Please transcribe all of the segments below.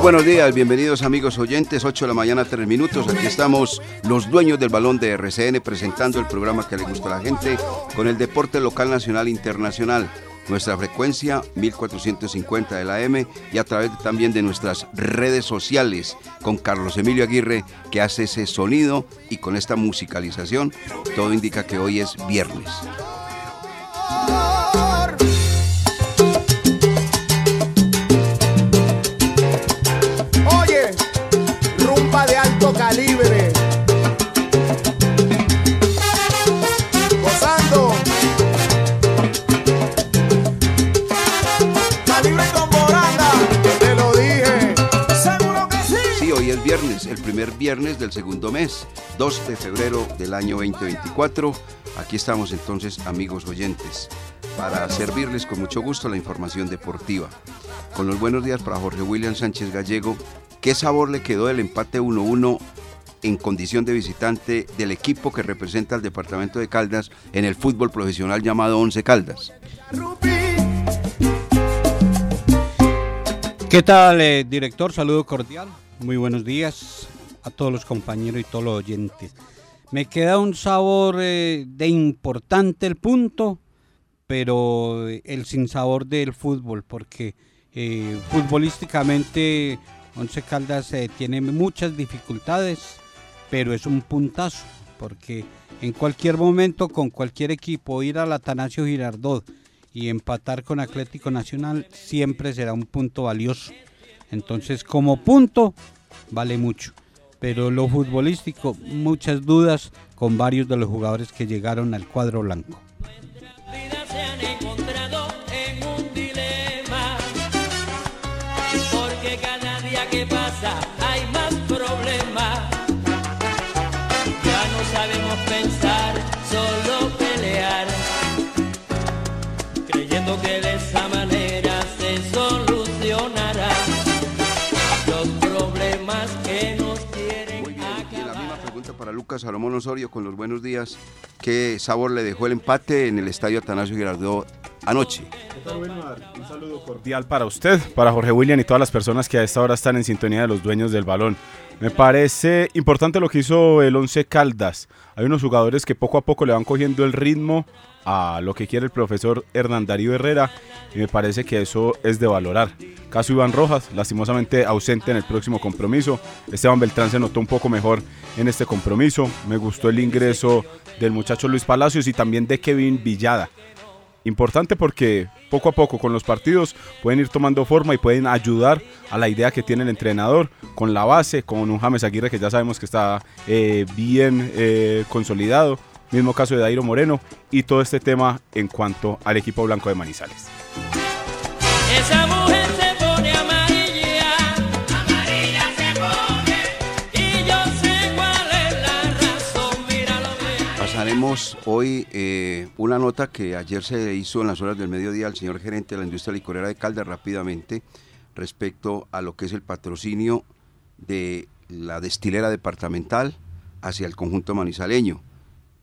Muy buenos días, bienvenidos amigos oyentes, 8 de la mañana, 3 minutos. Aquí estamos los dueños del balón de RCN presentando el programa que le gusta a la gente con el deporte local, nacional e internacional. Nuestra frecuencia 1450 de la M y a través también de nuestras redes sociales con Carlos Emilio Aguirre que hace ese sonido y con esta musicalización todo indica que hoy es viernes. 10 viernes, el primer viernes del segundo mes, 2 de febrero del año 2024. Aquí estamos entonces, amigos oyentes, para servirles con mucho gusto la información deportiva. Con los buenos días para Jorge William Sánchez Gallego, ¿qué sabor le quedó el empate 1-1 en condición de visitante del equipo que representa al departamento de Caldas en el fútbol profesional llamado Once Caldas? ¿Qué tal, eh, director? Saludo cordial. Muy buenos días a todos los compañeros y todos los oyentes. Me queda un sabor eh, de importante el punto, pero eh, el sinsabor del fútbol, porque eh, futbolísticamente Once Caldas tiene muchas dificultades, pero es un puntazo, porque en cualquier momento con cualquier equipo ir al Atanasio Girardot y empatar con Atlético Nacional siempre será un punto valioso. Entonces, como punto, vale mucho. Pero lo futbolístico, muchas dudas con varios de los jugadores que llegaron al cuadro blanco. Lucas Salomón Osorio con los buenos días. ¿Qué sabor le dejó el empate en el estadio Atanasio Girardot anoche? Un saludo cordial para usted, para Jorge William y todas las personas que a esta hora están en sintonía de los dueños del balón. Me parece importante lo que hizo el Once Caldas. Hay unos jugadores que poco a poco le van cogiendo el ritmo a lo que quiere el profesor Hernán Darío Herrera y me parece que eso es de valorar. Caso Iván Rojas, lastimosamente ausente en el próximo compromiso. Esteban Beltrán se notó un poco mejor en este compromiso. Me gustó el ingreso del muchacho Luis Palacios y también de Kevin Villada. Importante porque poco a poco con los partidos pueden ir tomando forma y pueden ayudar a la idea que tiene el entrenador con la base, con un James Aguirre que ya sabemos que está eh, bien eh, consolidado. Mismo caso de Dairo Moreno y todo este tema en cuanto al equipo blanco de Manizales. Tenemos hoy eh, una nota que ayer se hizo en las horas del mediodía al señor gerente de la industria licorera de Caldas rápidamente respecto a lo que es el patrocinio de la destilera departamental hacia el conjunto manizaleño,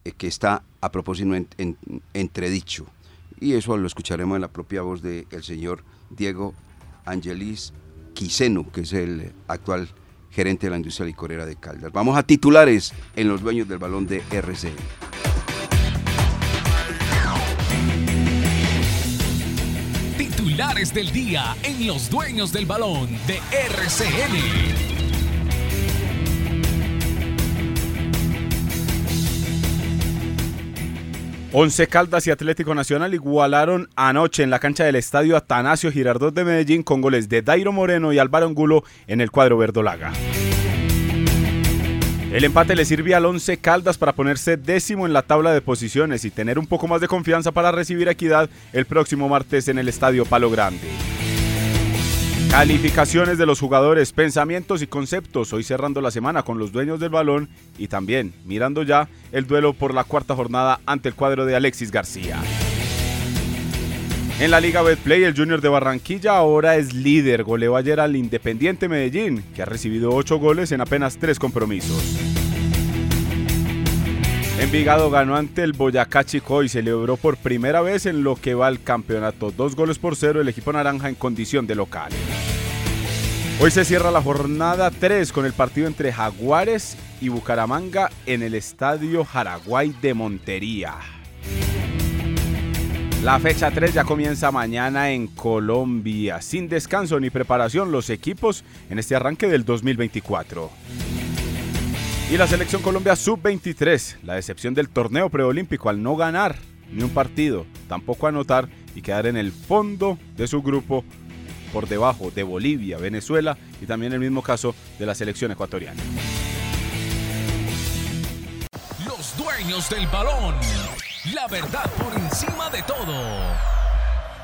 eh, que está a propósito en, en- entredicho. Y eso lo escucharemos en la propia voz del señor Diego Angelis Quiseno, que es el actual gerente de la industria licorera de Caldas. Vamos a titulares en los dueños del balón de RCN. Titulares del día en Los Dueños del Balón de. Once Caldas y Atlético Nacional igualaron anoche en la cancha del estadio Atanasio Girardot de Medellín con goles de Dairo Moreno y Álvaro Angulo en el cuadro verdolaga. El empate le sirve al Once Caldas para ponerse décimo en la tabla de posiciones y tener un poco más de confianza para recibir Equidad el próximo martes en el estadio Palo Grande. Calificaciones de los jugadores, pensamientos y conceptos. Hoy cerrando la semana con los dueños del balón y también mirando ya el duelo por la cuarta jornada ante el cuadro de Alexis García. En la Liga Betplay, el Junior de Barranquilla ahora es líder. Goleó ayer al Independiente Medellín, que ha recibido 8 goles en apenas 3 compromisos. Envigado ganó ante el Boyacá Chico y celebró por primera vez en lo que va al campeonato. Dos goles por cero el equipo naranja en condición de local. Hoy se cierra la jornada 3 con el partido entre Jaguares y Bucaramanga en el Estadio Jaraguay de Montería. La fecha 3 ya comienza mañana en Colombia, sin descanso ni preparación los equipos en este arranque del 2024. Y la selección Colombia sub-23, la decepción del torneo preolímpico al no ganar ni un partido, tampoco anotar y quedar en el fondo de su grupo por debajo de Bolivia, Venezuela y también el mismo caso de la selección ecuatoriana. Los Dueños del Balón. La verdad por encima de todo.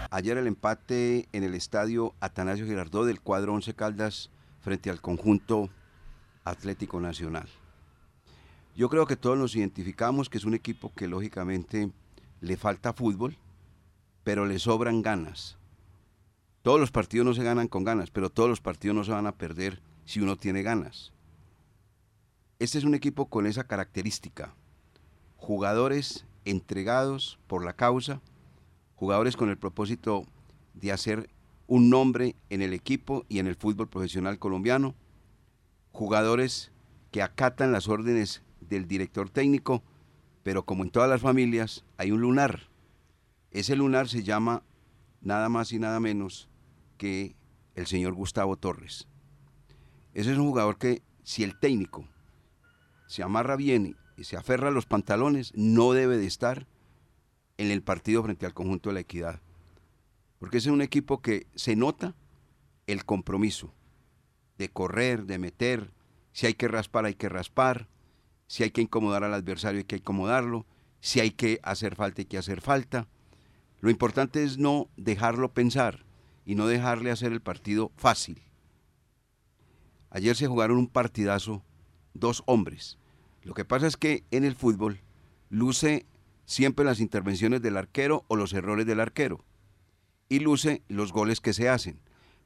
Ayer el empate en el estadio Atanasio Girardot del cuadro 11 Caldas frente al conjunto Atlético Nacional. Yo creo que todos nos identificamos que es un equipo que lógicamente le falta fútbol, pero le sobran ganas. Todos los partidos no se ganan con ganas, pero todos los partidos no se van a perder si uno tiene ganas. Este es un equipo con esa característica. Jugadores entregados por la causa, jugadores con el propósito de hacer un nombre en el equipo y en el fútbol profesional colombiano, jugadores que acatan las órdenes del director técnico, pero como en todas las familias hay un lunar. Ese lunar se llama nada más y nada menos que el señor Gustavo Torres. Ese es un jugador que si el técnico se amarra bien se aferra a los pantalones, no debe de estar en el partido frente al conjunto de la equidad. Porque ese es un equipo que se nota el compromiso de correr, de meter, si hay que raspar, hay que raspar, si hay que incomodar al adversario, hay que incomodarlo, si hay que hacer falta, hay que hacer falta. Lo importante es no dejarlo pensar y no dejarle hacer el partido fácil. Ayer se jugaron un partidazo, dos hombres. Lo que pasa es que en el fútbol luce siempre las intervenciones del arquero o los errores del arquero. Y luce los goles que se hacen,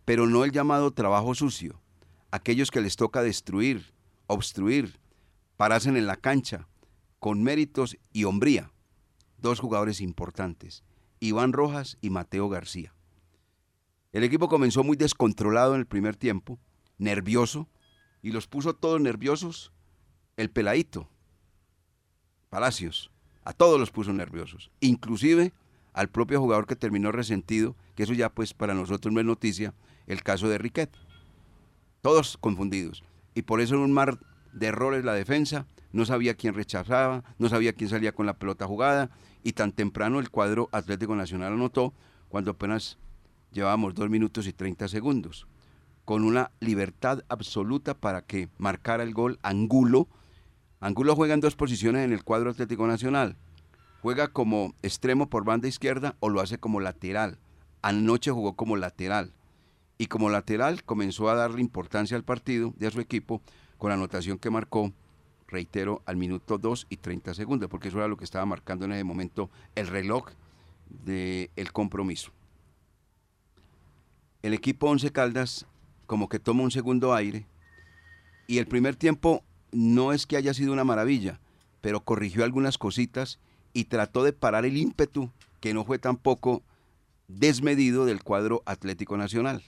pero no el llamado trabajo sucio. Aquellos que les toca destruir, obstruir, pararse en la cancha, con méritos y hombría. Dos jugadores importantes, Iván Rojas y Mateo García. El equipo comenzó muy descontrolado en el primer tiempo, nervioso, y los puso todos nerviosos el peladito, Palacios, a todos los puso nerviosos, inclusive al propio jugador que terminó resentido, que eso ya pues para nosotros no es noticia, el caso de Riquet. Todos confundidos. Y por eso en un mar de errores la defensa, no sabía quién rechazaba, no sabía quién salía con la pelota jugada, y tan temprano el cuadro Atlético Nacional anotó cuando apenas llevábamos dos minutos y 30 segundos, con una libertad absoluta para que marcara el gol Angulo. Angulo juega en dos posiciones en el cuadro Atlético Nacional. Juega como extremo por banda izquierda o lo hace como lateral. Anoche jugó como lateral. Y como lateral comenzó a darle importancia al partido a su equipo con la anotación que marcó reitero, al minuto 2 y 30 segundos, porque eso era lo que estaba marcando en ese momento el reloj del compromiso. El equipo Once Caldas como que toma un segundo aire y el primer tiempo no es que haya sido una maravilla, pero corrigió algunas cositas y trató de parar el ímpetu que no fue tampoco desmedido del cuadro Atlético Nacional.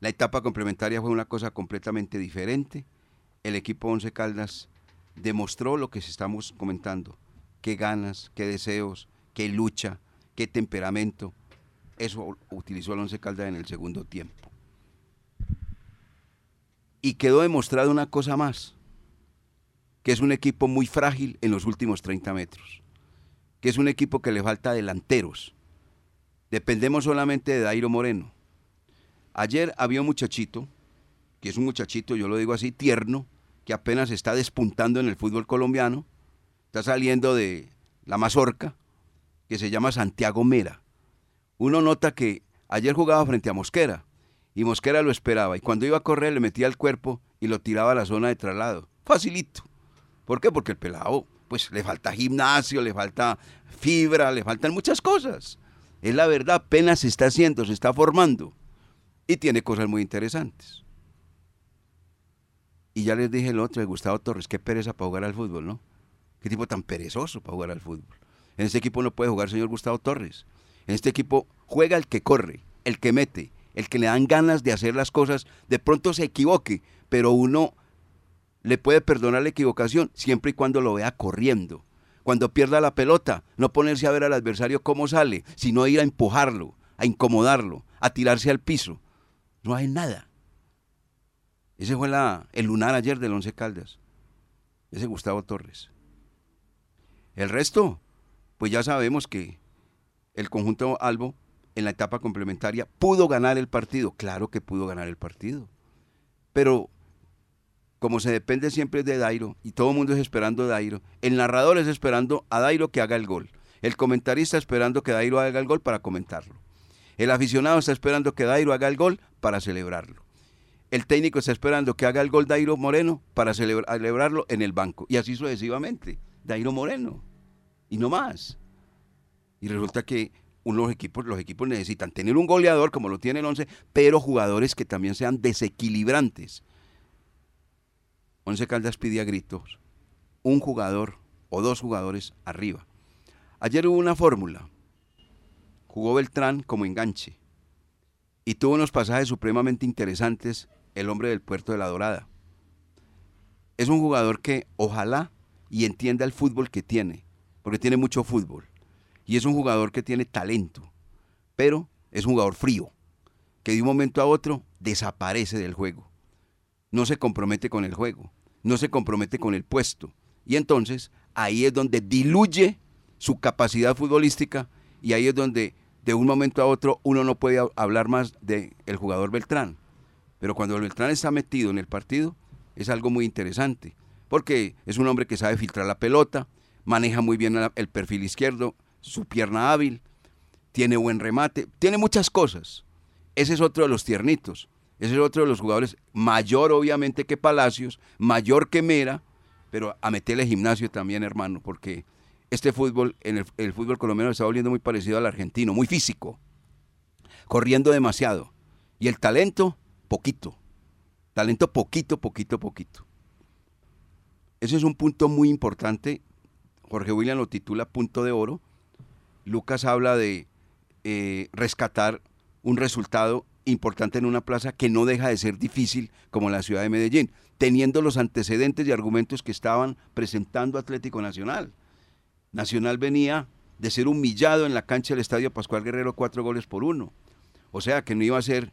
La etapa complementaria fue una cosa completamente diferente. El equipo Once Caldas demostró lo que estamos comentando, qué ganas, qué deseos, qué lucha, qué temperamento. Eso utilizó el Once Caldas en el segundo tiempo. Y quedó demostrado una cosa más, que es un equipo muy frágil en los últimos 30 metros, que es un equipo que le falta delanteros. Dependemos solamente de Dairo Moreno. Ayer había un muchachito, que es un muchachito, yo lo digo así, tierno, que apenas está despuntando en el fútbol colombiano, está saliendo de la mazorca, que se llama Santiago Mera. Uno nota que ayer jugaba frente a Mosquera, y Mosquera lo esperaba. Y cuando iba a correr le metía el cuerpo y lo tiraba a la zona de traslado. Facilito. ¿Por qué? Porque el pelado, pues le falta gimnasio, le falta fibra, le faltan muchas cosas. Es la verdad, apenas se está haciendo, se está formando. Y tiene cosas muy interesantes. Y ya les dije el otro de Gustavo Torres, qué pereza para jugar al fútbol, ¿no? Qué tipo tan perezoso para jugar al fútbol. En este equipo no puede jugar señor Gustavo Torres. En este equipo juega el que corre, el que mete, el que le dan ganas de hacer las cosas, de pronto se equivoque, pero uno le puede perdonar la equivocación siempre y cuando lo vea corriendo. Cuando pierda la pelota, no ponerse a ver al adversario cómo sale, sino ir a empujarlo, a incomodarlo, a tirarse al piso. No hay nada. Ese fue el lunar ayer del Once Caldas. Ese Gustavo Torres. El resto, pues ya sabemos que el conjunto Albo en la etapa complementaria, pudo ganar el partido. Claro que pudo ganar el partido. Pero como se depende siempre de Dairo y todo el mundo es esperando a Dairo, el narrador es esperando a Dairo que haga el gol. El comentarista esperando que Dairo haga el gol para comentarlo. El aficionado está esperando que Dairo haga el gol para celebrarlo. El técnico está esperando que haga el gol Dairo Moreno para celebrarlo en el banco. Y así sucesivamente. Dairo Moreno. Y no más. Y resulta que unos equipos, los equipos necesitan tener un goleador como lo tiene el 11, pero jugadores que también sean desequilibrantes. Once Caldas pide gritos un jugador o dos jugadores arriba. Ayer hubo una fórmula. Jugó Beltrán como enganche y tuvo unos pasajes supremamente interesantes el hombre del puerto de la Dorada. Es un jugador que ojalá y entienda el fútbol que tiene, porque tiene mucho fútbol y es un jugador que tiene talento, pero es un jugador frío, que de un momento a otro desaparece del juego. No se compromete con el juego, no se compromete con el puesto. Y entonces ahí es donde diluye su capacidad futbolística y ahí es donde de un momento a otro uno no puede hablar más del el jugador Beltrán. Pero cuando el Beltrán está metido en el partido es algo muy interesante, porque es un hombre que sabe filtrar la pelota, maneja muy bien el perfil izquierdo, su pierna hábil, tiene buen remate, tiene muchas cosas. Ese es otro de los tiernitos. Ese es otro de los jugadores, mayor obviamente que Palacios, mayor que Mera, pero a meterle gimnasio también, hermano, porque este fútbol, en el, fútbol colombiano está volviendo muy parecido al argentino, muy físico, corriendo demasiado. Y el talento, poquito. Talento poquito, poquito, poquito. Ese es un punto muy importante. Jorge William lo titula punto de oro Lucas habla de eh, rescatar un resultado importante en una plaza que no deja de ser difícil como la ciudad de Medellín, teniendo los antecedentes y argumentos que estaban presentando Atlético Nacional. Nacional venía de ser humillado en la cancha del Estadio Pascual Guerrero cuatro goles por uno. O sea que no iba a ser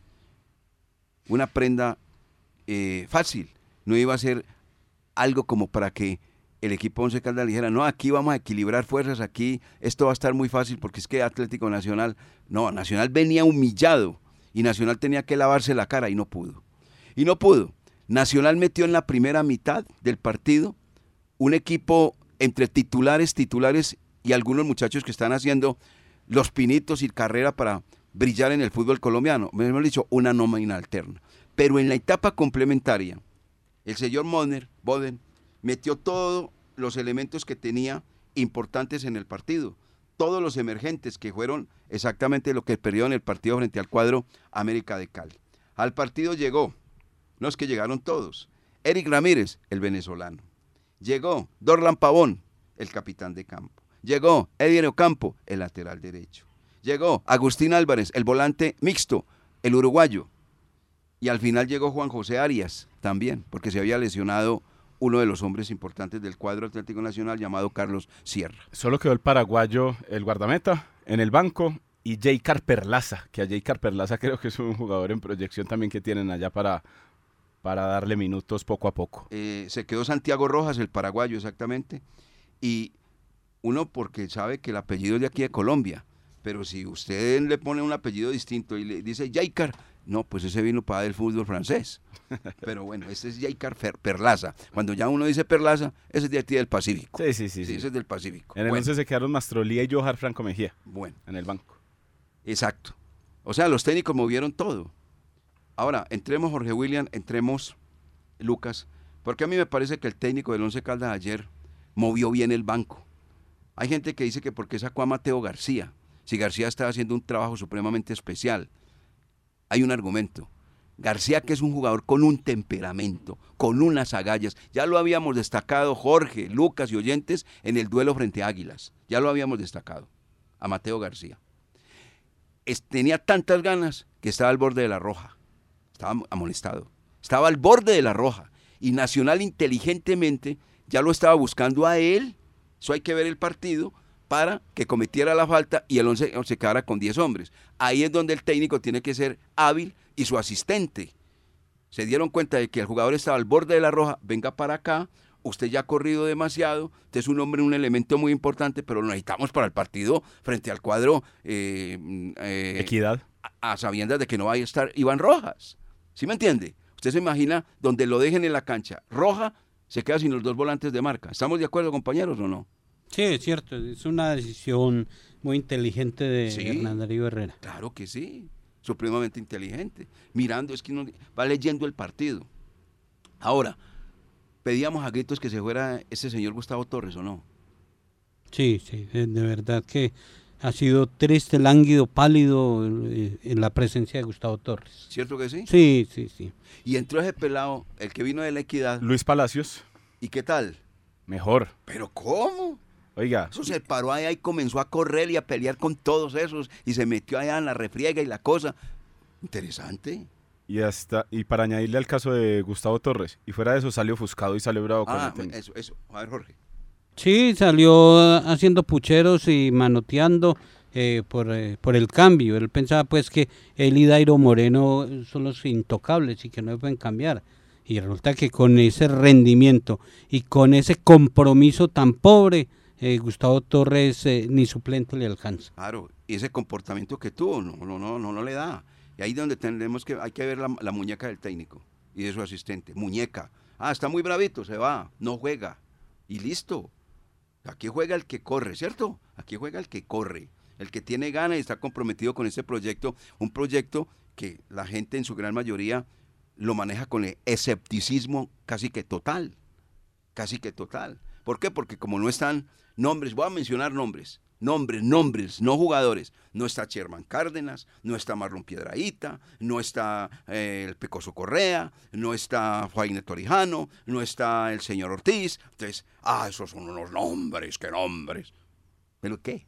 una prenda eh, fácil, no iba a ser algo como para que el equipo Once Caldas dijera, no, aquí vamos a equilibrar fuerzas, aquí esto va a estar muy fácil porque es que Atlético Nacional, no, Nacional venía humillado y Nacional tenía que lavarse la cara y no pudo. Y no pudo. Nacional metió en la primera mitad del partido un equipo entre titulares, titulares y algunos muchachos que están haciendo los pinitos y carrera para brillar en el fútbol colombiano. Me hemos dicho, una nómina alterna. Pero en la etapa complementaria, el señor Moner, Boden, metió todos los elementos que tenía importantes en el partido, todos los emergentes que fueron exactamente lo que perdió en el partido frente al cuadro América de Cali. Al partido llegó, no es que llegaron todos, Eric Ramírez, el venezolano. Llegó Dorlan Pavón, el capitán de campo. Llegó Eddie Ocampo, el lateral derecho. Llegó Agustín Álvarez, el volante mixto, el uruguayo. Y al final llegó Juan José Arias también, porque se había lesionado uno de los hombres importantes del cuadro Atlético Nacional llamado Carlos Sierra. Solo quedó el paraguayo, el guardameta, en el banco y J. Perlaza, que a J. Perlaza creo que es un jugador en proyección también que tienen allá para, para darle minutos poco a poco. Eh, se quedó Santiago Rojas, el paraguayo exactamente, y uno porque sabe que el apellido es de aquí de Colombia, pero si usted le pone un apellido distinto y le dice Jaikar, no, pues ese vino para el fútbol francés. Pero bueno, este es Jaikar Perlaza. Cuando ya uno dice Perlaza, ese es de aquí del Pacífico. Sí, sí, sí. sí, Ese es del Pacífico. En el Bueno, 11 se quedaron Mastrolía y Johar Franco Mejía Bueno, en el banco. exacto. O sea, los técnicos movieron todo. Ahora, entremos Jorge William, entremos Lucas, porque a mí me parece que el técnico del Once Caldas ayer movió bien el banco. Hay gente que dice que porque sacó a Mateo García, si García estaba haciendo un trabajo supremamente especial. Hay un argumento. García que es un jugador con un temperamento, con unas agallas. Ya lo habíamos destacado Jorge, Lucas y oyentes en el duelo frente a Águilas. Ya lo habíamos destacado a Mateo García. Tenía tantas ganas que estaba al borde de la roja. Estaba am- amonestado. Estaba al borde de la roja. Y Nacional inteligentemente ya lo estaba buscando a él. Eso hay que ver el partido para que cometiera la falta y el 11 se quedara con 10 hombres. Ahí es donde el técnico tiene que ser hábil y su asistente. Se dieron cuenta de que el jugador estaba al borde de la roja, venga para acá, usted ya ha corrido demasiado, usted es un hombre, un elemento muy importante, pero lo necesitamos para el partido frente al cuadro eh, mm, eh, Equidad. a, a sabiendas de que no va a estar Iván Rojas. ¿Sí me entiende? Usted se imagina donde lo dejen en la cancha. Roja se queda sin los dos volantes de marca. ¿Estamos de acuerdo, compañeros, o no? Sí, es cierto, es una decisión muy inteligente de Sí. Hernán Darío Herrera. Claro que sí, supremamente inteligente. Mirando, es que uno va leyendo el partido. Ahora, pedíamos a gritos que se fuera ese señor Gustavo Torres, ¿o no? Sí, sí, de, de verdad que ha sido triste, lánguido, pálido eh, en la presencia de Gustavo Torres. ¿Cierto que sí? Sí, sí, sí. Y entró ese pelado, el que vino de la equidad. Luis Palacios, ¿Y qué tal? mejor. ¿Pero cómo? Oiga, Eso se paró allá y comenzó a correr y a pelear con todos esos y se metió allá en la refriega y la cosa. Interesante. y hasta y para añadirle al caso de Gustavo Torres, y fuera de eso salió ofuscado y salió bravo con Ah, el eso, eso. A ver, Jorge. Sí, salió eh, haciendo pucheros y manoteando eh, por, eh, por el cambio. Él pensaba pues que él y Dairo Moreno son los intocables y que no pueden cambiar. Y resulta que con ese rendimiento y con ese compromiso tan pobre, eh, Gustavo Torres eh, ni suplente le alcanza. Claro, y ese comportamiento que tuvo, no, no, no, no, no le da. Y ahí es donde tenemos que, hay que ver la, la muñeca del técnico y de su asistente. Muñeca. Ah, está muy bravito, se va, no juega. Y listo. Aquí juega el que corre, ¿cierto? Aquí juega el que corre, el que tiene ganas y está comprometido con este proyecto. Un proyecto que la gente en su gran mayoría lo maneja con el escepticismo casi que total. Casi que total. ¿Por qué? Porque como no están nombres, voy a mencionar nombres, nombres, nombres, no jugadores. No está Sherman Cárdenas, no está Marlon Piedraíta, no está eh, el Pecoso Correa, no está Faine Torijano, no está el señor Ortiz. Entonces, ah, esos son unos nombres, qué nombres. ¿Pero qué?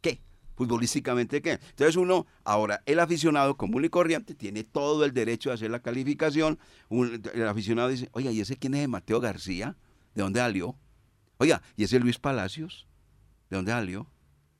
¿Qué? Futbolísticamente, ¿qué? Entonces uno, ahora, el aficionado común y corriente tiene todo el derecho de hacer la calificación. Un- el aficionado dice, oiga, ¿y ese quién es Mateo García? ¿De dónde salió? Oiga, ¿y ese Luis Palacios? ¿De dónde salió?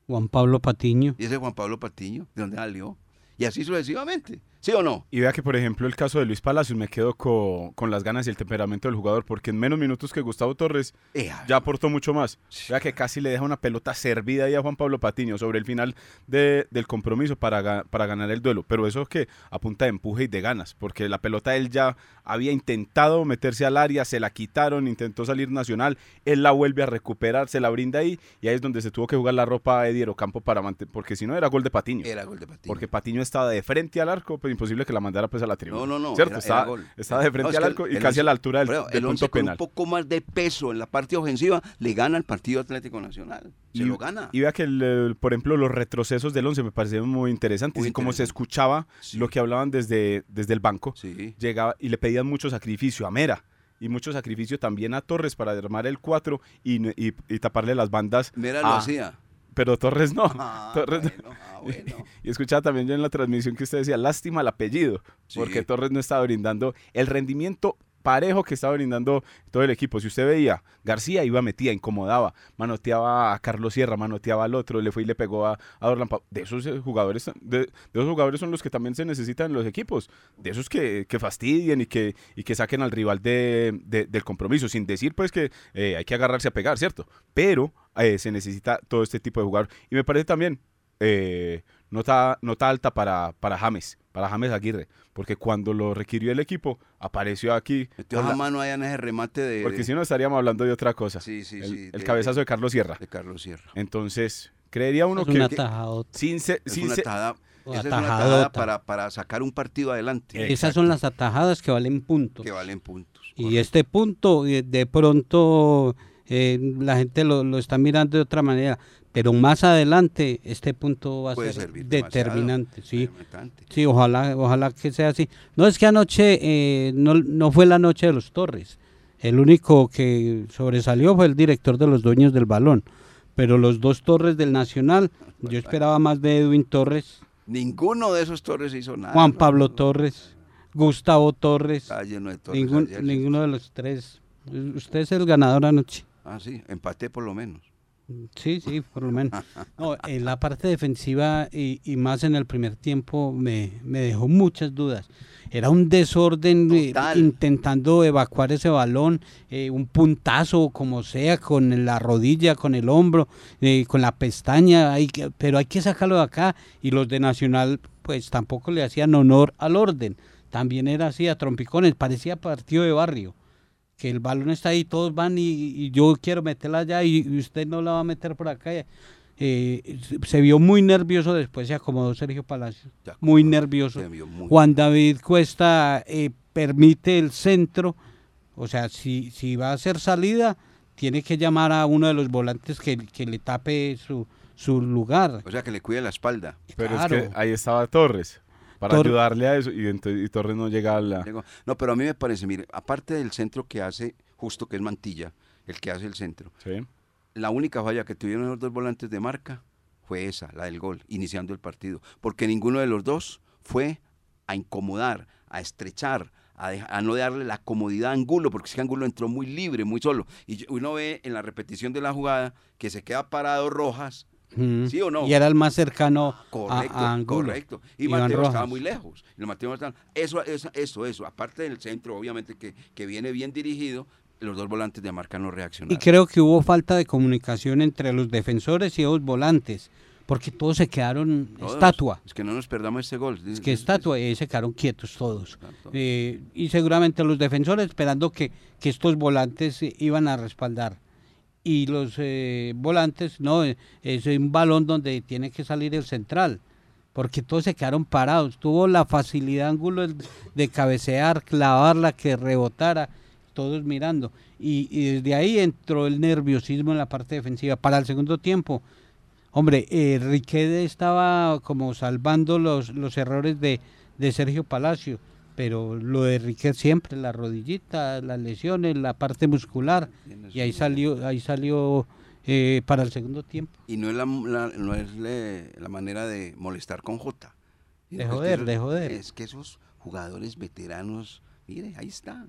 Juan Pablo Patiño. ¿Y ese Juan Pablo Patiño? ¿De dónde salió? Y así sucesivamente. ¿Sí o no? Y vea que, por ejemplo, el caso de Luis Palacios me quedo co- con las ganas y el temperamento del jugador, porque en menos minutos que Gustavo Torres Ea, ya aportó mucho más. Vea que casi le deja una pelota servida ahí a Juan Pablo Patiño sobre el final de- del compromiso para, para ganar el duelo. Pero eso es que a punta de empuje y de ganas, porque la pelota él ya había intentado meterse al área, se la quitaron, intentó salir nacional, él la vuelve a recuperar, se la brinda ahí, y ahí es donde se tuvo que jugar la ropa a Eddie Campo para mantener, porque si no era gol de Patiño. Era gol de Patiño. Porque Patiño estaba de frente al arco imposible que la mandara pues a la tribuna. No, no, no. ¿Cierto? era- estaba, era estaba de frente No, al arco y el casi a la altura del, pero del el punto once con penal. un poco más de peso en la parte ofensiva le gana al partido Atlético Nacional. Se y, lo gana. Y vea que, el, por ejemplo, los retrocesos del 11 me parecieron muy interesantes. Muy y como se escuchaba Sí. lo que hablaban desde, desde el banco, Sí. llegaba y le pedían mucho sacrificio a Mera. Y mucho sacrificio también a Torres para armar el 4 y, y- y taparle las bandas. Mira, lo hacía. Pero Torres no. Ah, Torres no. bueno, ah, bueno. Y escuchaba también yo en la transmisión que usted decía, lástima el apellido, Sí. porque Torres no estaba brindando el rendimiento parejo que estaba brindando todo el equipo. Si usted veía, García iba, metía, incomodaba, manoteaba a Carlos Sierra, manoteaba al otro, le fue y le pegó a, a Dorlan Pau. De esos eh, jugadores, de, de esos jugadores son los que también se necesitan en los equipos, de esos que, que fastidien y que, y que saquen al rival de, de- del compromiso, sin decir pues que eh, hay que agarrarse a pegar, ¿cierto? Pero eh, se necesita todo este tipo de jugador. Y me parece también eh, nota, nota alta para, para James, para James Aguirre, porque cuando lo requirió el equipo, apareció aquí. Metió la mano allá en ese remate de, porque de- si no estaríamos hablando de otra cosa. Sí, sí, el, sí, el de- cabezazo de Carlos Sierra. de Carlos Sierra. Entonces, creería uno Es que una tajadota. sin se- Es sin una tajada, esa es una tajada para, para sacar un partido adelante. Esas son las atajadas que valen puntos. Que valen puntos. Y este punto, eh, de pronto, eh, la gente lo, lo está mirando de otra manera. Pero más adelante, este punto va a Puede ser determinante. Sí. Sí, ojalá, ojalá que sea así. No es que anoche eh, no, no fue la noche de los Torres. El único que sobresalió fue el director de los dueños del balón. Pero los dos Torres del Nacional, yo esperaba más de Edwin Torres, Ninguno de esos torres hizo nada. Juan ¿no? Pablo Torres, Gustavo Torres. Torres. Ningún- ninguno de los tres. Usted es el ganador anoche. Ah, sí, empaté por lo menos. Sí, sí, por lo menos. No, en la parte defensiva y, y más en el primer tiempo me, me dejó muchas dudas. Era un desorden eh, intentando evacuar ese balón, eh, un puntazo como sea, con la rodilla, con el hombro, eh, con la pestaña, hay que- pero hay que sacarlo de acá. Y los de Nacional pues tampoco le hacían honor al orden. También era así a trompicones, parecía partido de barrio que el balón está ahí, todos van y, y yo quiero meterla allá y, y usted no la va a meter por acá. Eh, se- se vio muy nervioso, después se acomodó Sergio Palacios, Se muy nervioso. muy- Juan David Cuesta eh, permite el centro, o sea, si, si va a hacer salida, tiene que llamar a uno de los volantes que, que le tape su, su lugar. O sea, que le cuide la espalda. pero claro. es que ahí estaba Torres para Tor- ayudarle a eso y, Torres no llega a la... No, pero a mí me parece, mire, aparte del centro que hace, justo que es Mantilla, el que hace el centro, Sí. la única falla que tuvieron los dos volantes de marca fue esa, la del gol, iniciando el partido. Porque ninguno de los dos fue a incomodar, a estrechar, a, deja- a no darle la comodidad a Angulo, porque es que Angulo entró muy libre, muy solo. Y uno ve en la repetición de la jugada que se queda parado Rojas, Mm. ¿sí o no? Y era el más cercano a- Correcto, a, Angulo. correcto. Y Iván Mateo estaba muy lejos. Y Mateo estaba- eso, eso, eso, eso. Aparte del centro, obviamente, que, que viene bien dirigido, los dos volantes de marca no Y reaccionaron. creo que hubo falta de comunicación entre los defensores y los volantes, porque todos se quedaron Todos. estatua. Es que no nos perdamos este gol. Es que estatua y se quedaron quietos todos. Eh, y seguramente los defensores esperando que, que estos volantes iban a respaldar. Y los eh, volantes, no, eh, es un balón donde tiene que salir el central, porque todos se quedaron parados. Tuvo la facilidad ángulo de- cabecear, clavarla, que rebotara, todos mirando. Y, desde ahí entró el nerviosismo en la parte defensiva. Para el segundo tiempo, Hombre, eh, Riquelme estaba como salvando los, los errores de, de Sergio Palacio, pero lo de Riquelme siempre, la rodillita, las lesiones, la parte muscular, y ahí salió, ahí salió eh, para el segundo tiempo. Y no es la, la- no es le- la manera de molestar con J. De Es que joder, esos- de joder. Es que esos jugadores veteranos, mire, ahí está.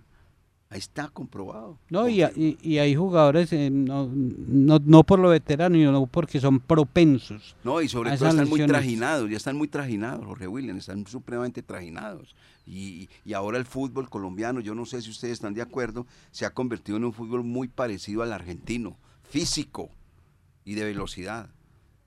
Ahí está comprobado. No, y, y, y hay jugadores, eh, no, no, no por lo veterano, sino porque son propensos. No, y sobre todo están muy trajinados, ya están muy trajinados, Jorge William, están supremamente trajinados. Y, y ahora el fútbol colombiano, yo no sé si ustedes están de acuerdo, se ha convertido en un fútbol muy parecido al argentino, físico y de velocidad.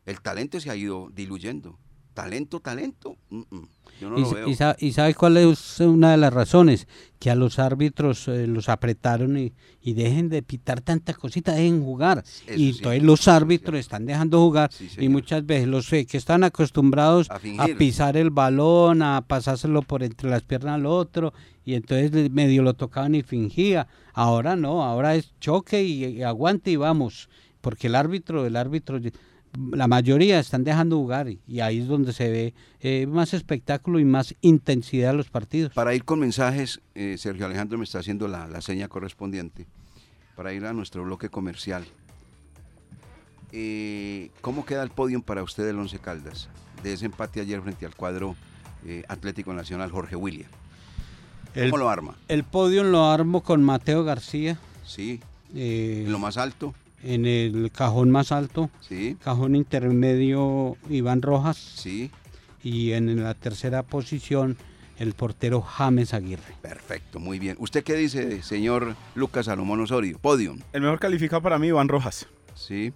El talento se ha ido diluyendo. Talento, talento. mm, mm. Yo no y, lo sa- veo. y sa- y sabe cuál es una de las razones? Que a los árbitros eh, los apretaron y, y dejen de pitar tanta cosita, dejen jugar. Eso y sí, entonces los árbitros están dejando jugar Sí, y muchas veces los eh, que están acostumbrados A pisar el balón, a pasárselo por entre las piernas al otro y entonces medio lo tocaban y fingía. Ahora no, ahora es choque y, y aguante y vamos, porque el árbitro, el árbitro la mayoría están dejando jugar y, ahí es donde se ve eh, más espectáculo y más intensidad en los partidos. Para ir con mensajes, eh, Sergio Alejandro me está haciendo la, la seña correspondiente para ir a nuestro bloque comercial. Eh, ¿Cómo queda el podio para usted del Once Caldas? De ese empate ayer frente al cuadro Atlético Nacional Jorge William. ¿Cómo El, lo arma? el podio lo armo con Mateo García Sí, en lo más alto, en el cajón más alto, sí, cajón intermedio Iván Rojas sí, y en la tercera posición el portero James Aguirre. perfecto, muy bien. ¿Usted qué dice, señor Lucas Salomón Osorio? Podium, El mejor calificado para mí, Iván Rojas. sí,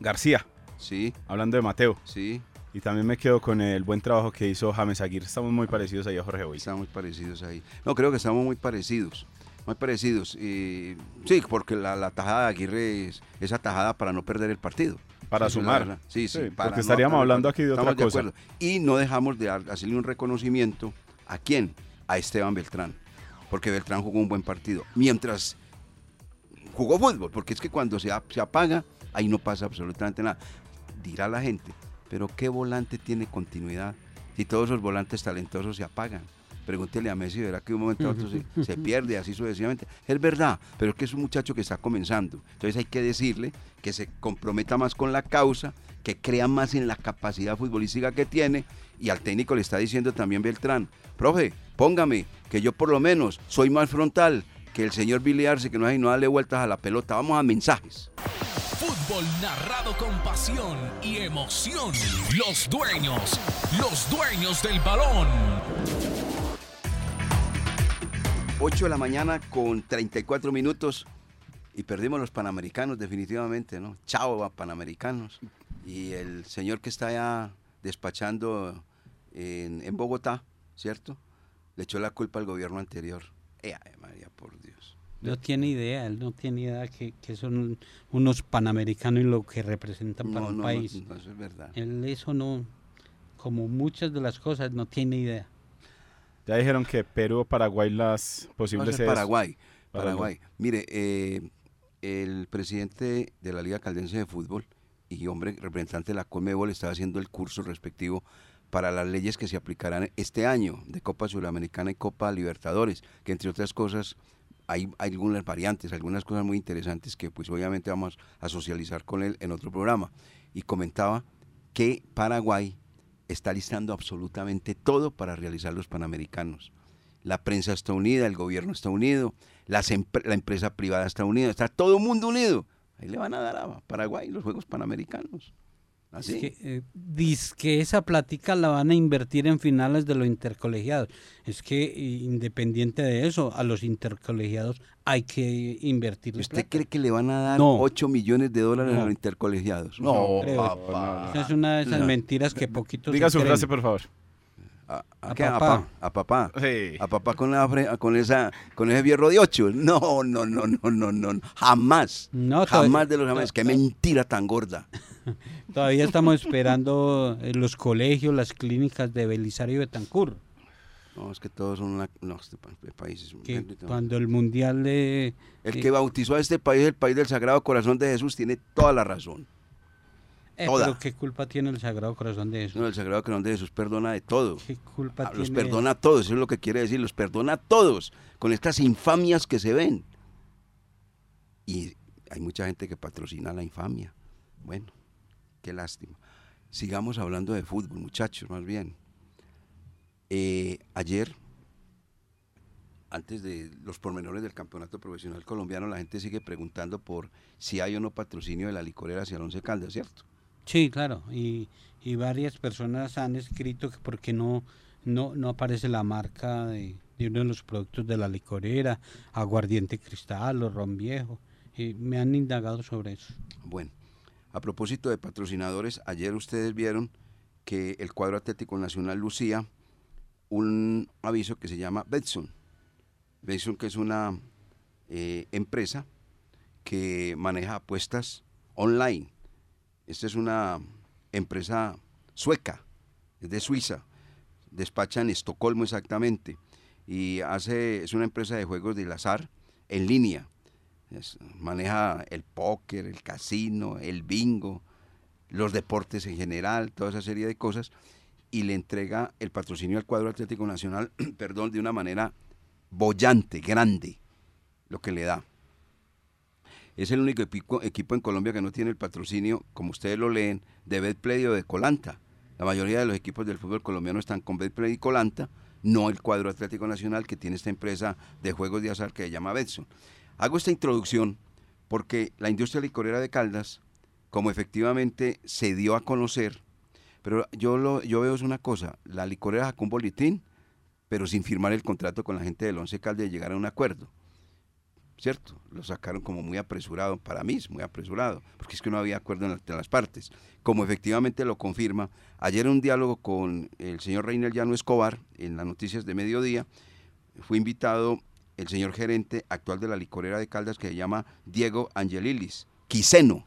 García, sí, hablando de Mateo. sí, Y también me quedo con el buen trabajo que hizo James Aguirre. Estamos muy parecidos ahí a Jorge William. Estamos muy parecidos ahí. No, creo que estamos muy parecidos. Muy parecidos. Y, sí, porque la, la tajada de Aguirre es esa tajada para no perder el partido. Para la sumar. Sí, sí. Sí, para porque estaríamos hablando aquí de otra cosa. acuerdo. Y no dejamos de hacerle un reconocimiento a quién? A Esteban Beltrán. Porque Beltrán jugó un buen partido. Mientras jugó fútbol, porque es que cuando se, se apaga, ahí no pasa absolutamente nada. Dirá la gente, pero ¿qué volante tiene continuidad si todos esos volantes talentosos se apagan? Pregúntele a Messi, verá que de un momento a otro se, se pierde así sucesivamente. Es verdad, pero es que es un muchacho que está comenzando. Entonces hay que decirle que se comprometa más con la causa, que crea más en la capacidad futbolística que tiene. Y al técnico le está diciendo también Beltrán, profe, póngame, que yo por lo menos soy más frontal que el señor Billy Arce, que no hay no darle vueltas a la pelota. Vamos a mensajes. Fútbol narrado con pasión y emoción. Los dueños, los dueños del balón. 8 de la mañana con 34 minutos y perdimos los Panamericanos definitivamente, ¿no? Chao a Panamericanos. Y el señor que está allá despachando en, en Bogotá, ¿cierto? Le echó la culpa al gobierno anterior. Ay, María, por Dios. No tiene idea, él no tiene idea que, que son unos panamericanos y lo que representan para No, un no, país. no, no, eso es verdad. Él eso no, como muchas de las cosas, no tiene idea. Ya dijeron que Perú o Paraguay las posibles ser sedes. Paraguay. Paraguay. Paraguay. Mire, eh, el presidente de la Liga Caldense de Fútbol y hombre representante de la Conmebol está haciendo el curso respectivo para las leyes que se aplicarán este año de Copa Sudamericana y Copa Libertadores, que entre otras cosas hay, hay algunas variantes, algunas cosas muy interesantes que pues obviamente vamos a socializar con él en otro programa. Y comentaba que Paraguay está listando absolutamente todo para realizar los Panamericanos. La prensa está unida, el gobierno está unido, la empresa privada está unida, está todo el mundo unido. Ahí le van a dar a Paraguay los Juegos Panamericanos. Así. Es que, eh, que esa plática la van a invertir en finales de los intercolegiados. Es que eh, independiente de eso, a los intercolegiados hay que invertir. ¿Usted cree que le van a dar No. 8 millones de dólares a No. los intercolegiados? No, creo. papá. Esa es una de esas No. mentiras que poquitos Diga se su creen. frase, por favor. ¿A, a A qué? ¿A papá. pa- a papá. Sí. A papá con, la fre- con, esa, con ese fierro de 8. No, no, no, no, no, no. Jamás. No, Jamás de los jamás. Qué mentira tan gorda. Todavía estamos esperando eh, los colegios, las clínicas de Belisario y Betancourt. No, es que todos son no, este este país es un- Que bendito. cuando el mundial de. El eh, que bautizó a este país, el país del Sagrado Corazón de Jesús, tiene toda la razón. Eh, toda. pero qué culpa tiene el Sagrado Corazón de eso. No, el Sagrado Corazón de Jesús perdona de todo. ¿Qué culpa Ah, Los tiene? perdona a todos, eso es lo que quiere decir, los perdona a todos, con estas infamias que se ven. Y hay mucha gente que patrocina la infamia. Bueno, qué lástima. Sigamos hablando de fútbol, muchachos, más bien. Eh, ayer, antes de los pormenores del campeonato profesional colombiano, la gente sigue preguntando por si hay o no patrocinio de la licorera hacia el Once Caldas, ¿cierto? Sí, claro. Y, y varias personas han escrito que porque no, no, no aparece la marca de, de uno de los productos de la licorera, aguardiente cristal o ron viejo. Y me han indagado sobre eso. Bueno, a propósito de patrocinadores, ayer ustedes vieron que el cuadro Atlético Nacional Lucía un aviso que se llama Betson. Betson que es una eh, empresa que maneja apuestas online. Esta es una empresa sueca, es de Suiza, despacha en Estocolmo exactamente y hace es una empresa de juegos del azar en línea. Es- maneja el póker, el casino, el bingo, los deportes en general, toda esa serie de cosas y le entrega el patrocinio al cuadro Atlético Nacional, perdón, de una manera bollante, grande, lo que le da. Es el único equipo, en Colombia que no tiene el patrocinio, como ustedes lo leen, de Betplay o de Colanta. La mayoría de los equipos del fútbol colombiano están con Betplay y Colanta, no el cuadro Atlético Nacional que tiene esta empresa de juegos de azar que se llama Betson. Hago esta introducción porque la industria licorera de Caldas, como efectivamente se dio a conocer, pero yo, lo, yo veo es una cosa, la licorera sacó un boletín, pero sin firmar el contrato con la gente del Once Caldas y llegar a un acuerdo. ¿Cierto? Lo sacaron como muy apresurado, para mí es muy apresurado, porque es que no había acuerdo entre las partes. Como efectivamente lo confirma, ayer un diálogo con el señor Reiner Llano Escobar en las noticias de mediodía, fue invitado el señor gerente actual de la licorera de Caldas que se llama Diego Angelilis, Quiseno,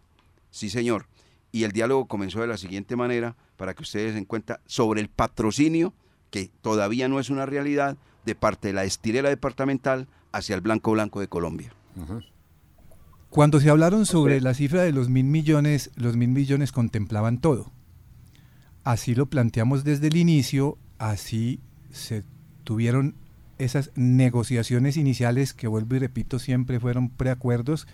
sí señor. Y el diálogo comenzó de la siguiente manera, para que ustedes den cuenta, sobre el patrocinio, que todavía no es una realidad, de parte de la estilera departamental hacia el Blanco Blanco de Colombia. Cuando se hablaron sobre la cifra de los mil millones, los mil millones contemplaban todo. Así lo planteamos desde el inicio, así se tuvieron esas negociaciones iniciales que vuelvo y repito siempre fueron preacuerdos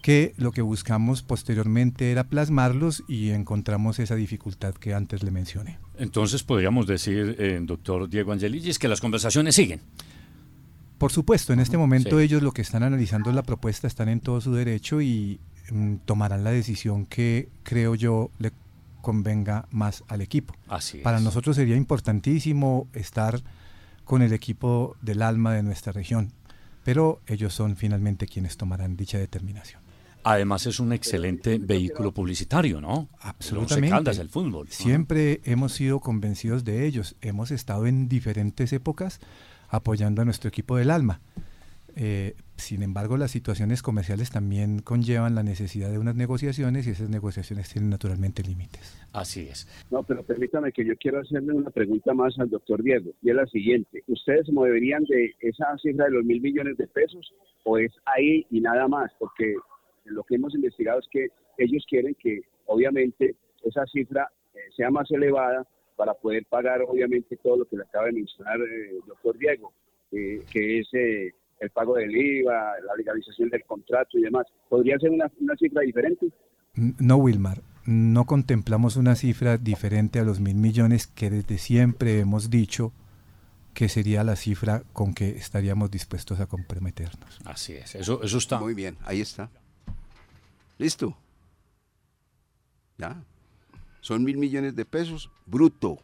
que lo que buscamos posteriormente era plasmarlos y encontramos esa dificultad que antes le mencioné. Entonces podríamos decir, eh, doctor Diego Angeligis, que las conversaciones siguen. Por supuesto, en este momento Sí. ellos lo que están analizando la propuesta están en todo su derecho y mm, tomarán la decisión que creo yo le convenga más al equipo. Así Para es. nosotros sería importantísimo estar con el equipo del alma de nuestra región, pero ellos son finalmente quienes tomarán dicha determinación. Además es un excelente vehículo publicitario, ¿no? Absolutamente. Caldas, el fútbol. Siempre hemos sido convencidos de ellos. Hemos estado en diferentes épocas apoyando a nuestro equipo del alma. Eh, sin embargo, las situaciones comerciales también conllevan la necesidad de unas negociaciones y esas negociaciones tienen naturalmente límites. Así es. No, pero permítame que yo quiero hacerle una pregunta más al doctor Diego, y es la siguiente. ¿Ustedes se moverían de esa cifra de los mil millones de pesos o es ahí y nada más? Porque lo que hemos investigado es que ellos quieren que, obviamente, esa cifra eh, sea más elevada para poder pagar, obviamente, todo lo que le acaba de mencionar eh, el doctor Diego, eh, que es eh, el pago del IVA, la legalización del contrato y demás. ¿Podría ser una, una cifra diferente? No, Wilmar, no contemplamos una cifra diferente a los mil millones que desde siempre hemos dicho que sería la cifra con que estaríamos dispuestos a comprometernos. Así es. Eso, eso está. Muy bien, ahí está. ¿Listo? Ya. Son mil millones de pesos bruto.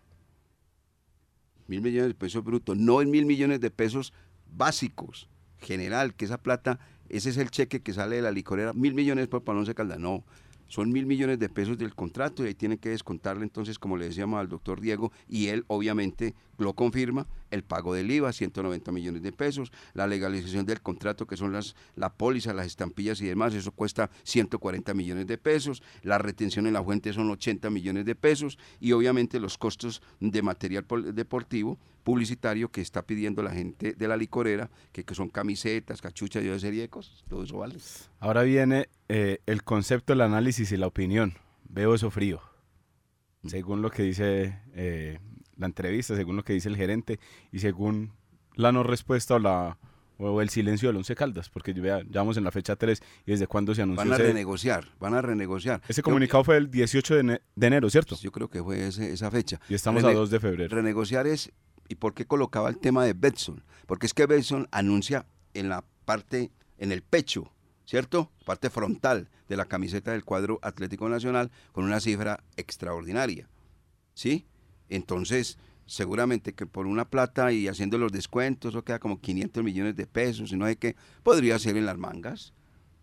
Mil millones de pesos bruto. No en mil millones de pesos básicos. General, que esa plata, ese es el cheque que sale de la licorera. Mil millones por Palonce Calda. No. Son mil millones de pesos del contrato y ahí tienen que descontarle entonces, como le decíamos al doctor Diego, y él obviamente lo confirma, el pago del IVA, 190 millones de pesos, la legalización del contrato, que son las la póliza, las estampillas y demás, eso cuesta 140 millones de pesos, la retención en la fuente son 80 millones de pesos, y obviamente los costos de material deportivo, publicitario, que está pidiendo la gente de la licorera, que, que son camisetas, cachuchas y otra serie de cosas, todo eso vale. Ahora viene eh, el concepto, el análisis y la opinión. Veo eso frío. Según lo que dice eh, la entrevista, según lo que dice el gerente y según la no respuesta o, la, o el silencio del Once Caldas, porque ya, ya vamos en la fecha 3 y desde cuándo se anunció Van a ese, renegociar, van a renegociar. ese comunicado fue el 18 de, ene- de enero, ¿cierto? Yo creo que fue ese- esa fecha. Y estamos a Rene- 2 de febrero. Renegociar es, ¿y por qué colocaba el tema de Betson? Porque es que Betson anuncia en la parte, en el pecho, ¿cierto? Parte frontal de la camiseta del cuadro Atlético Nacional con una cifra extraordinaria, ¿sí? Entonces, seguramente que por una plata y haciendo los descuentos, eso queda como 500 millones de pesos, y no sé qué, podría ser en las mangas.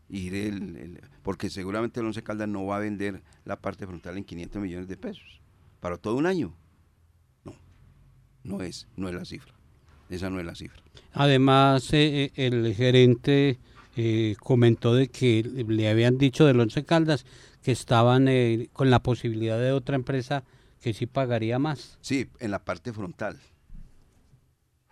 Ir el, porque seguramente el Once Caldas no va a vender la parte frontal en 500 millones de pesos para todo un año. No es, no es la cifra. Esa no es la cifra. Además, eh, eh, el gerente eh, comentó de que le habían dicho del Once Caldas que estaban con la posibilidad de otra empresa que sí pagaría más. Sí, en la parte frontal.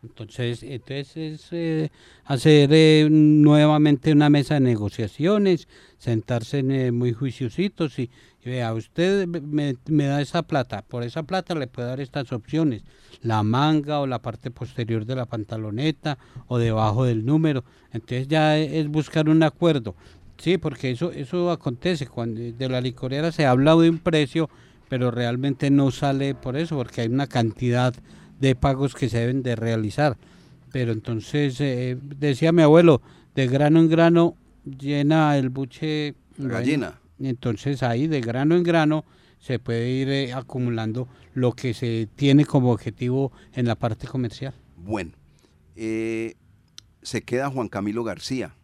Entonces, entonces es eh, hacer eh, nuevamente una mesa de negociaciones, sentarse en, eh, muy juiciositos y, y vea, usted me, me da esa plata, por esa plata le puedo dar estas opciones, la manga o la parte posterior de la pantaloneta o debajo del número. Entonces ya e- es buscar un acuerdo. Sí, porque eso eso acontece cuando de la licorera se habla de un precio, pero realmente no sale por eso, porque hay una cantidad de pagos que se deben de realizar. Pero entonces, eh, decía mi abuelo, de grano en grano llena el buche La bueno, gallina. entonces ahí de grano en grano se puede ir eh, acumulando lo que se tiene como objetivo en la parte comercial. Bueno, eh, se queda Juan Camilo García,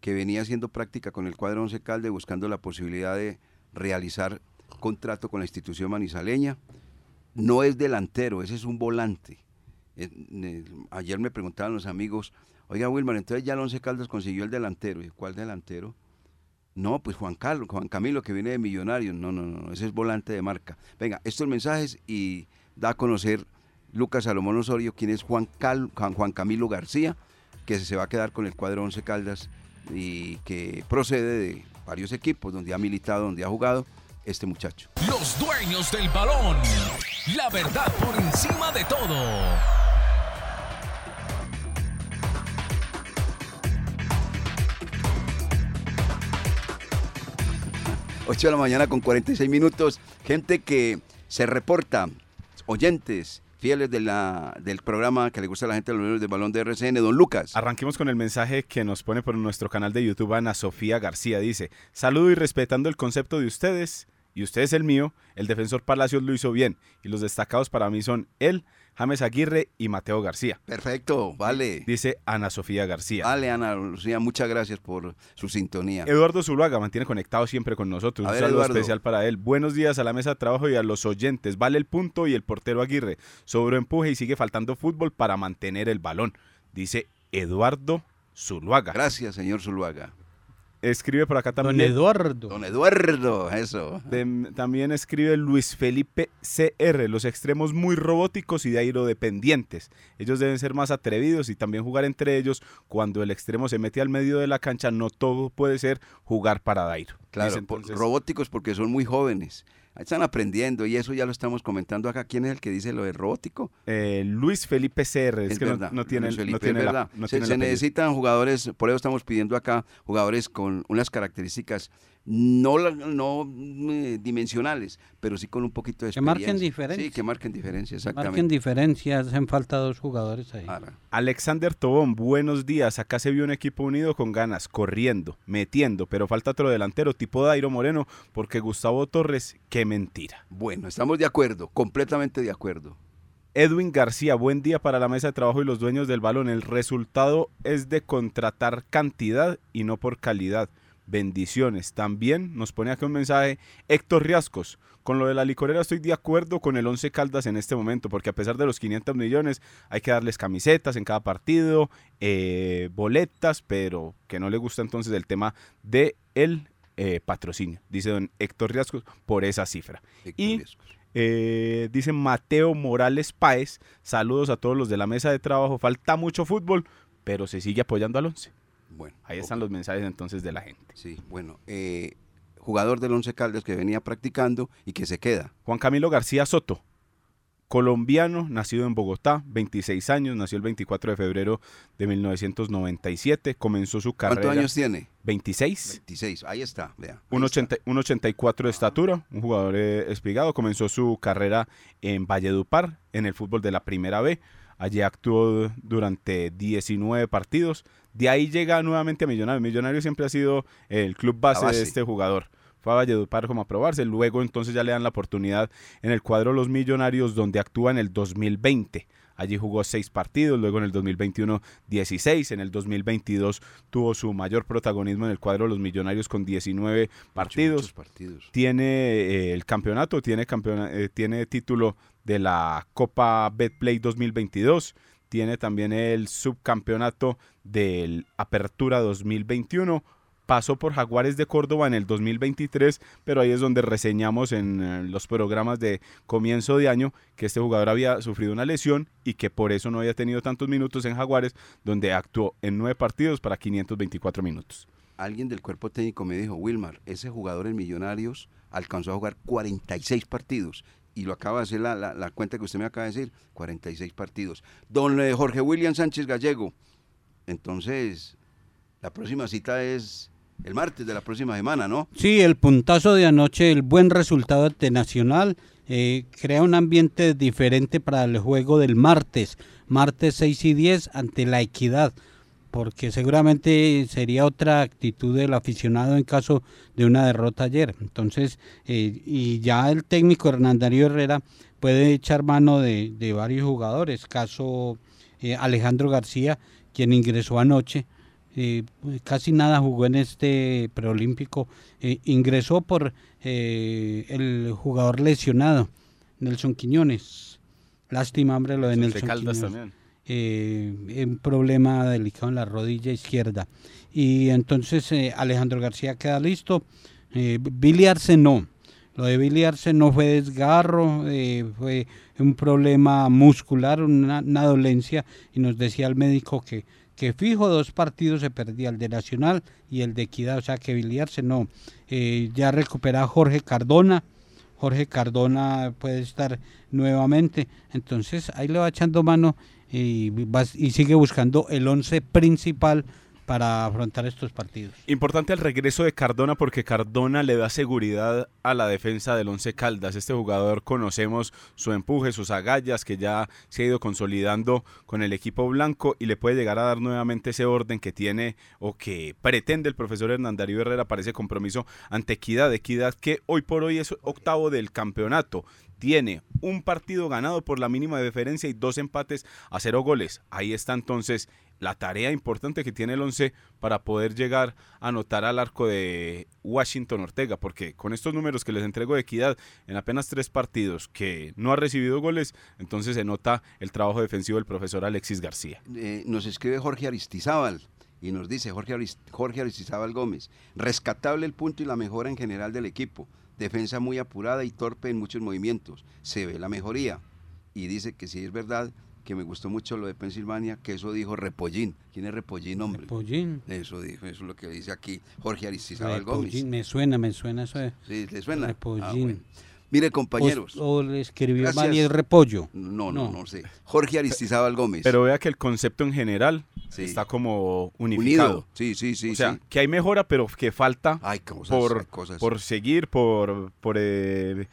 que venía haciendo práctica con el cuadro Once Calde buscando la posibilidad de realizar contrato con la institución manizaleña. No es delantero, ese es un volante. Eh, ayer me preguntaban los amigos, oiga Wilmar, entonces ya el Once Caldas consiguió el delantero. ¿Y cuál delantero? No, pues Juan Carlos, Juan Camilo que viene de Millonarios. No, no, no, ese es volante de marca. Venga, estos mensajes y da a conocer Lucas Salomón Osorio quién es Juan, Cal- Juan, Juan Camilo García, que se va a quedar con el cuadro Once Caldas y que procede de varios equipos donde ha militado, donde ha jugado este muchacho. Los dueños del balón. La verdad por encima de todo. 8 de la mañana con 46 minutos. Gente que se reporta, oyentes fieles de la, del programa que le gusta a la gente de los del balón de RCN, don Lucas. Arranquemos con el mensaje que nos pone por nuestro canal de YouTube Ana Sofía García. Dice, saludo y respetando el concepto de ustedes, y ustedes el mío, el defensor Palacios lo hizo bien, y los destacados para mí son él, James Aguirre y Mateo García. Perfecto, vale. Dice Ana Sofía García. Vale, Ana Lucía, muchas gracias por su sintonía. Eduardo Zuluaga mantiene conectado siempre con nosotros. A Un ver, saludo Eduardo. especial para él. Buenos días a la mesa de trabajo y a los oyentes. Vale el punto y el portero Aguirre. Sobre empuje y sigue faltando fútbol para mantener el balón. Dice Eduardo Zuluaga. Gracias, señor Zuluaga. Escribe por acá también. Don Eduardo. Don Eduardo, eso. De- también escribe Luis Felipe CR, los extremos muy robóticos y de aerodependientes. Ellos deben ser más atrevidos y también jugar entre ellos. Cuando el extremo se mete al medio de la cancha, no todo puede ser jugar para Dairo. Claro, por- robóticos porque son muy jóvenes. Están aprendiendo y eso ya lo estamos comentando acá. ¿Quién es el que dice lo de robótico? Eh, Luis Felipe CR, es, Es que no- verdad, no, tiene, Luis no tiene es la- verdad. no se tiene se necesitan jugadores, por eso estamos pidiendo acá jugadores con unas características no, no eh, dimensionales, pero sí con un poquito de Que marquen experiencia. diferencia. Sí, que marquen diferencia, Marquen exactamente. diferencias, hacen falta dos jugadores ahí. Ahora, Alexander Tobón, buenos días. Acá se vio un equipo unido con ganas, corriendo, metiendo, pero falta otro delantero tipo Dairo Moreno, porque Gustavo Torres, qué mentira. bueno, estamos de acuerdo, completamente de acuerdo. Edwin García, buen día para la mesa de trabajo y los dueños del balón. El resultado es de contratar cantidad y no por calidad. Bendiciones. También nos pone aquí un mensaje Héctor Riascos. Con lo de la licorera estoy de acuerdo con el 11 Caldas en este momento, porque a pesar de los 500 millones hay que darles camisetas en cada partido, eh, boletas, pero que no le gusta entonces el tema de el eh, patrocinio, dice don Héctor Riascos, por esa cifra. Héctor Y eh, dice Mateo Morales Páez, saludos a todos los de la mesa de trabajo, falta mucho fútbol, pero se sigue apoyando al 11. Bueno, Ahí están los mensajes entonces de la gente. Sí, bueno, eh, jugador del Once Caldas que venía practicando y que se queda. Juan Camilo García Soto, colombiano, nacido en Bogotá, 26 años, nació el 24 de febrero de 1997, comenzó su carrera... ¿Cuántos años tiene? 26. 26, ahí está, vea. ahí Un, está. 80 un 84 de estatura, un jugador eh, espigado, comenzó su carrera en Valledupar, en el fútbol de la Primera B. Allí actuó durante 19 partidos. De ahí llega nuevamente a Millonarios. Millonarios siempre ha sido el club base, base. de este jugador. fue a Valledupar como a probarse, luego entonces ya le dan la oportunidad en el cuadro de los Millonarios donde actúa en el 2020. Allí jugó seis partidos, luego en el 2021 16, en el 2022 tuvo su mayor protagonismo en el cuadro de los Millonarios con 19 partidos. Muchos partidos. Tiene eh, el campeonato, tiene, campeona- eh, tiene título de la Copa Betplay 2022, tiene también el subcampeonato del Apertura 2021. Pasó por Jaguares de Córdoba en el 2023, pero ahí es donde reseñamos en eh, los programas de comienzo de año que este jugador había sufrido una lesión y que por eso no había tenido tantos minutos en Jaguares, donde actuó en nueve partidos para 524 minutos. Alguien del cuerpo técnico me dijo, Wilmar, ese jugador en Millonarios alcanzó a jugar 46 partidos. Y lo acaba de hacer la, la- cuenta que usted me acaba de decir, 46 partidos. Don eh, Jorge William Sánchez Gallego, entonces, la próxima cita es el martes de la próxima semana, ¿no? Sí, el puntazo de anoche, el buen resultado de Nacional, eh, crea un ambiente diferente para el juego del martes, martes 6 y 10 ante la equidad, porque seguramente sería otra actitud del aficionado en caso de una derrota ayer. Entonces, eh, y ya el técnico Hernán Darío Herrera puede echar mano de, de varios jugadores, caso eh, Alejandro García, quien ingresó anoche, eh, casi nada jugó en este preolímpico. Eh, ingresó por eh, el jugador lesionado, Nelson Quiñones. Lástima, hombre, lo de El de Nelson Caldas Quiñones. también. Eh, un problema delicado en la rodilla izquierda. Y entonces eh, Alejandro García queda listo. Eh, Billy Arce no. Lo de Billy Arce no fue desgarro, eh, fue un problema muscular, una, dolencia. Y nos decía el médico que, que fijo dos partidos se perdía, el de Nacional y el de Equidad. O sea que Billy Arce no. Eh, ya recupera Jorge Cardona. Jorge Cardona puede estar nuevamente. Entonces ahí le va echando mano y, y sigue buscando el once principal para afrontar estos partidos. Importante el regreso de Cardona porque Cardona le da seguridad a la defensa del Once Caldas. Este jugador conocemos su empuje, sus agallas que ya se ha ido consolidando con el equipo blanco y le puede llegar a dar nuevamente ese orden que tiene o que pretende el profesor Hernán Darío Herrera para ese compromiso ante Equidad. Equidad que hoy por hoy es octavo del campeonato. Tiene un partido ganado por la mínima diferencia y dos empates a cero goles. Ahí está entonces la tarea importante que tiene el 11 para poder llegar a anotar al arco de Washington Ortega, porque con estos números que les entrego de equidad en apenas tres partidos que no ha recibido goles, entonces se nota el trabajo defensivo del profesor Alexis García. Eh, nos escribe Jorge Aristizábal y nos dice Jorge, Jorge Aristizábal Gómez, rescatable el punto y la mejora en general del equipo, defensa muy apurada y torpe en muchos movimientos, se ve la mejoría. Y dice que sí es verdad que me gustó mucho lo de Pensilvania, que eso dijo Repollín. ¿Quién es Repollín, hombre? Repollín. Eso dijo, eso es lo que dice aquí Jorge Aristizábal Gómez. Repollín, me suena, me suena eso Sí, ¿le suena? Ah, Repollín. bueno. Mire, compañeros. O, o le escribió es repollo. No, no, no, sé. Jorge Aristizábal Gómez. Pero vea que el concepto en general Sí. está como unificado. Unido. Sí, sí, sí. o sea, sí. que hay mejora, pero que falta Hay cosas, por, hay cosas. por seguir, por, por, eh,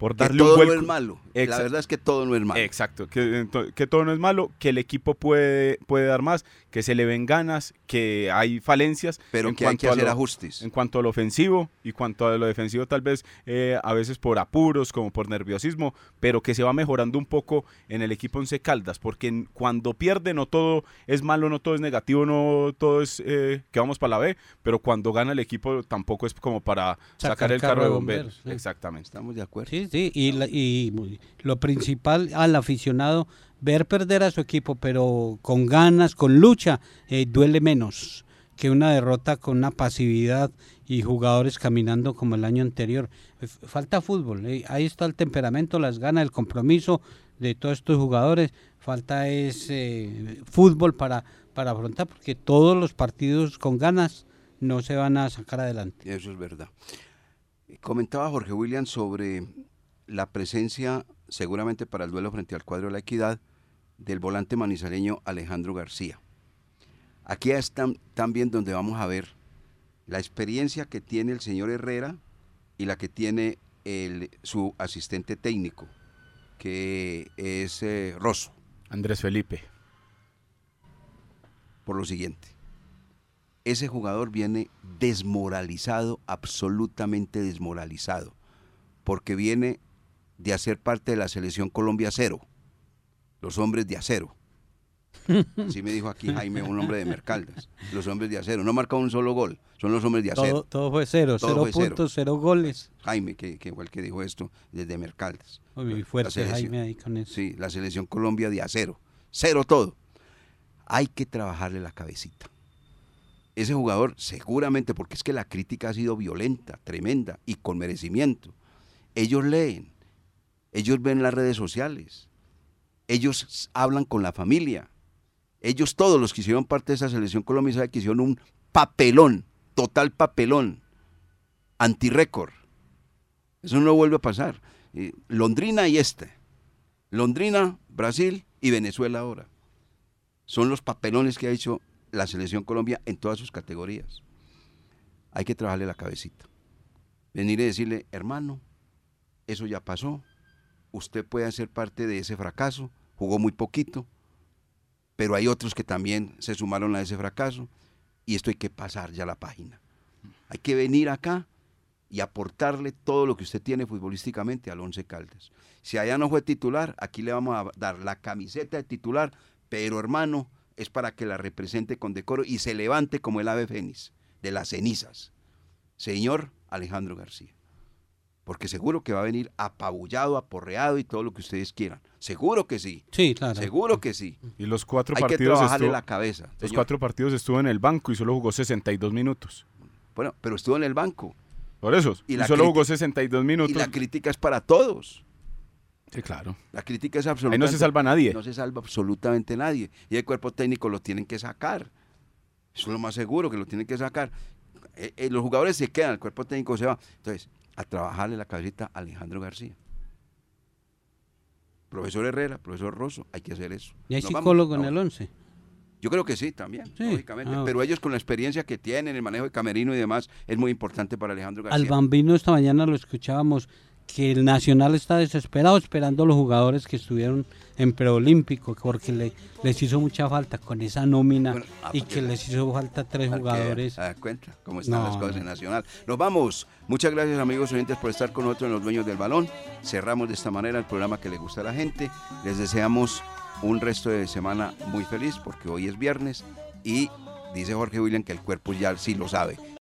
por que darle todo un vuelco. no es malo. La Exacto. verdad es que todo no es malo. Exacto, que, que todo no es malo, que el equipo puede, puede dar más, que se le ven ganas, que hay falencias. Pero en que hay que cuanto a hacer lo- ajustes. En cuanto a lo ofensivo y cuanto a lo defensivo, tal vez eh, a veces por apuros, como por nerviosismo, pero que se va mejorando un poco en el equipo Once Caldas, porque cuando pierde no todo es malo, no todo es negativo, no todo es eh, que vamos para la B, pero cuando gana el equipo tampoco es como para sacar, el carro, de bomberos. sí. Exactamente. Estamos de acuerdo. Sí, sí, y, la- y lo principal al aficionado, ver perder a su equipo, pero con ganas, con lucha, eh, duele menos que una derrota con una pasividad y jugadores caminando como el año anterior. Falta fútbol, eh, ahí está el temperamento, las ganas, el compromiso de todos estos jugadores. Falta es eh, fútbol para, para afrontar, porque todos los partidos con ganas no se van a sacar adelante. Eso es verdad. Comentaba Jorge William sobre la presencia, seguramente para el duelo frente al cuadro de la equidad, del volante manizaleño Alejandro García. Aquí están también donde vamos a ver la experiencia que tiene el señor Herrera y la que tiene el, su asistente técnico, que es eh, Rosso, Andrés Felipe. por lo siguiente. ese jugador viene desmoralizado, absolutamente desmoralizado, porque viene de hacer parte de la selección Colombia Cero, los hombres de acero. Así me dijo aquí Jaime, un hombre de Mercaldas. Los hombres de acero. No marca un solo gol. Son los hombres de acero. Todo, todo fue cero, Todo cero fue puntos, cero goles. Jaime, que, que el que dijo esto desde Mercaldas. Muy fuerte. Jaime ahí con eso. Sí, la selección Colombia de acero. Cero todo. Hay que trabajarle la cabecita. Ese jugador seguramente, porque es que la crítica ha sido violenta, tremenda y con merecimiento. Ellos leen, ellos ven las redes sociales, ellos hablan con la familia. Ellos todos los que hicieron parte de esa selección Colombia saben que hicieron un papelón, total papelón, antirécord. Eso no vuelve a pasar. Eh, Londrina y este. Londrina, Brasil y Venezuela ahora. Son los papelones que ha hecho la selección Colombia en todas sus categorías. Hay que trabajarle la cabecita. Venir y decirle, hermano, eso ya pasó. Usted puede hacer parte de ese fracaso. Jugó muy poquito. Pero hay otros que también se sumaron a ese fracaso. Y esto hay que pasar ya la página. Hay que venir acá y aportarle todo lo que usted tiene futbolísticamente al Once Caldas. Si allá no fue titular, aquí le vamos a dar la camiseta de titular, pero hermano, es para que la represente con decoro y se levante como el ave fénix de las cenizas. Señor Alejandro García. Porque seguro que va a venir apabullado, aporreado y todo lo que ustedes quieran. Seguro que sí. Sí, claro. Seguro que sí. Y los cuatro Hay que partidos trabajarle estuvo- la cabeza. Los señor. cuatro partidos estuvo en el banco y solo jugó 62 minutos. Bueno, pero estuvo en el banco. Por eso. Y solo jugó 62 minutos. Y la crítica es para todos. Sí, claro. La crítica es absolutamente. Ahí no se salva nadie. No se salva absolutamente nadie. Y el cuerpo técnico lo tienen que sacar. Eso es lo más seguro, que lo tienen que sacar. Eh, eh, los jugadores se quedan, el cuerpo técnico se va. Entonces, a trabajarle la cabecita a Alejandro García. Profesor Herrera, profesor Rosso, hay que hacer eso. ¿Y hay Nos vamos. psicólogo en el 11? Yo creo que sí, también, Sí. lógicamente. Ah, Pero ellos con la experiencia que tienen, el manejo de camerino y demás, es muy importante para Alejandro García. Al Bambino esta mañana lo escuchábamos que el Nacional está desesperado esperando a los jugadores que estuvieron en preolímpico porque le, les hizo mucha falta con esa nómina Bueno, ah, y que les hizo falta tres jugadores. Da cuenta cómo están No, las cosas en Nacional. Nos vamos. Muchas gracias, amigos oyentes, por estar con nosotros en Los Dueños del Balón. Cerramos de esta manera el programa que le gusta a la gente. Les deseamos un resto de semana muy feliz porque hoy es viernes y dice Jorge William que el cuerpo ya sí lo sabe.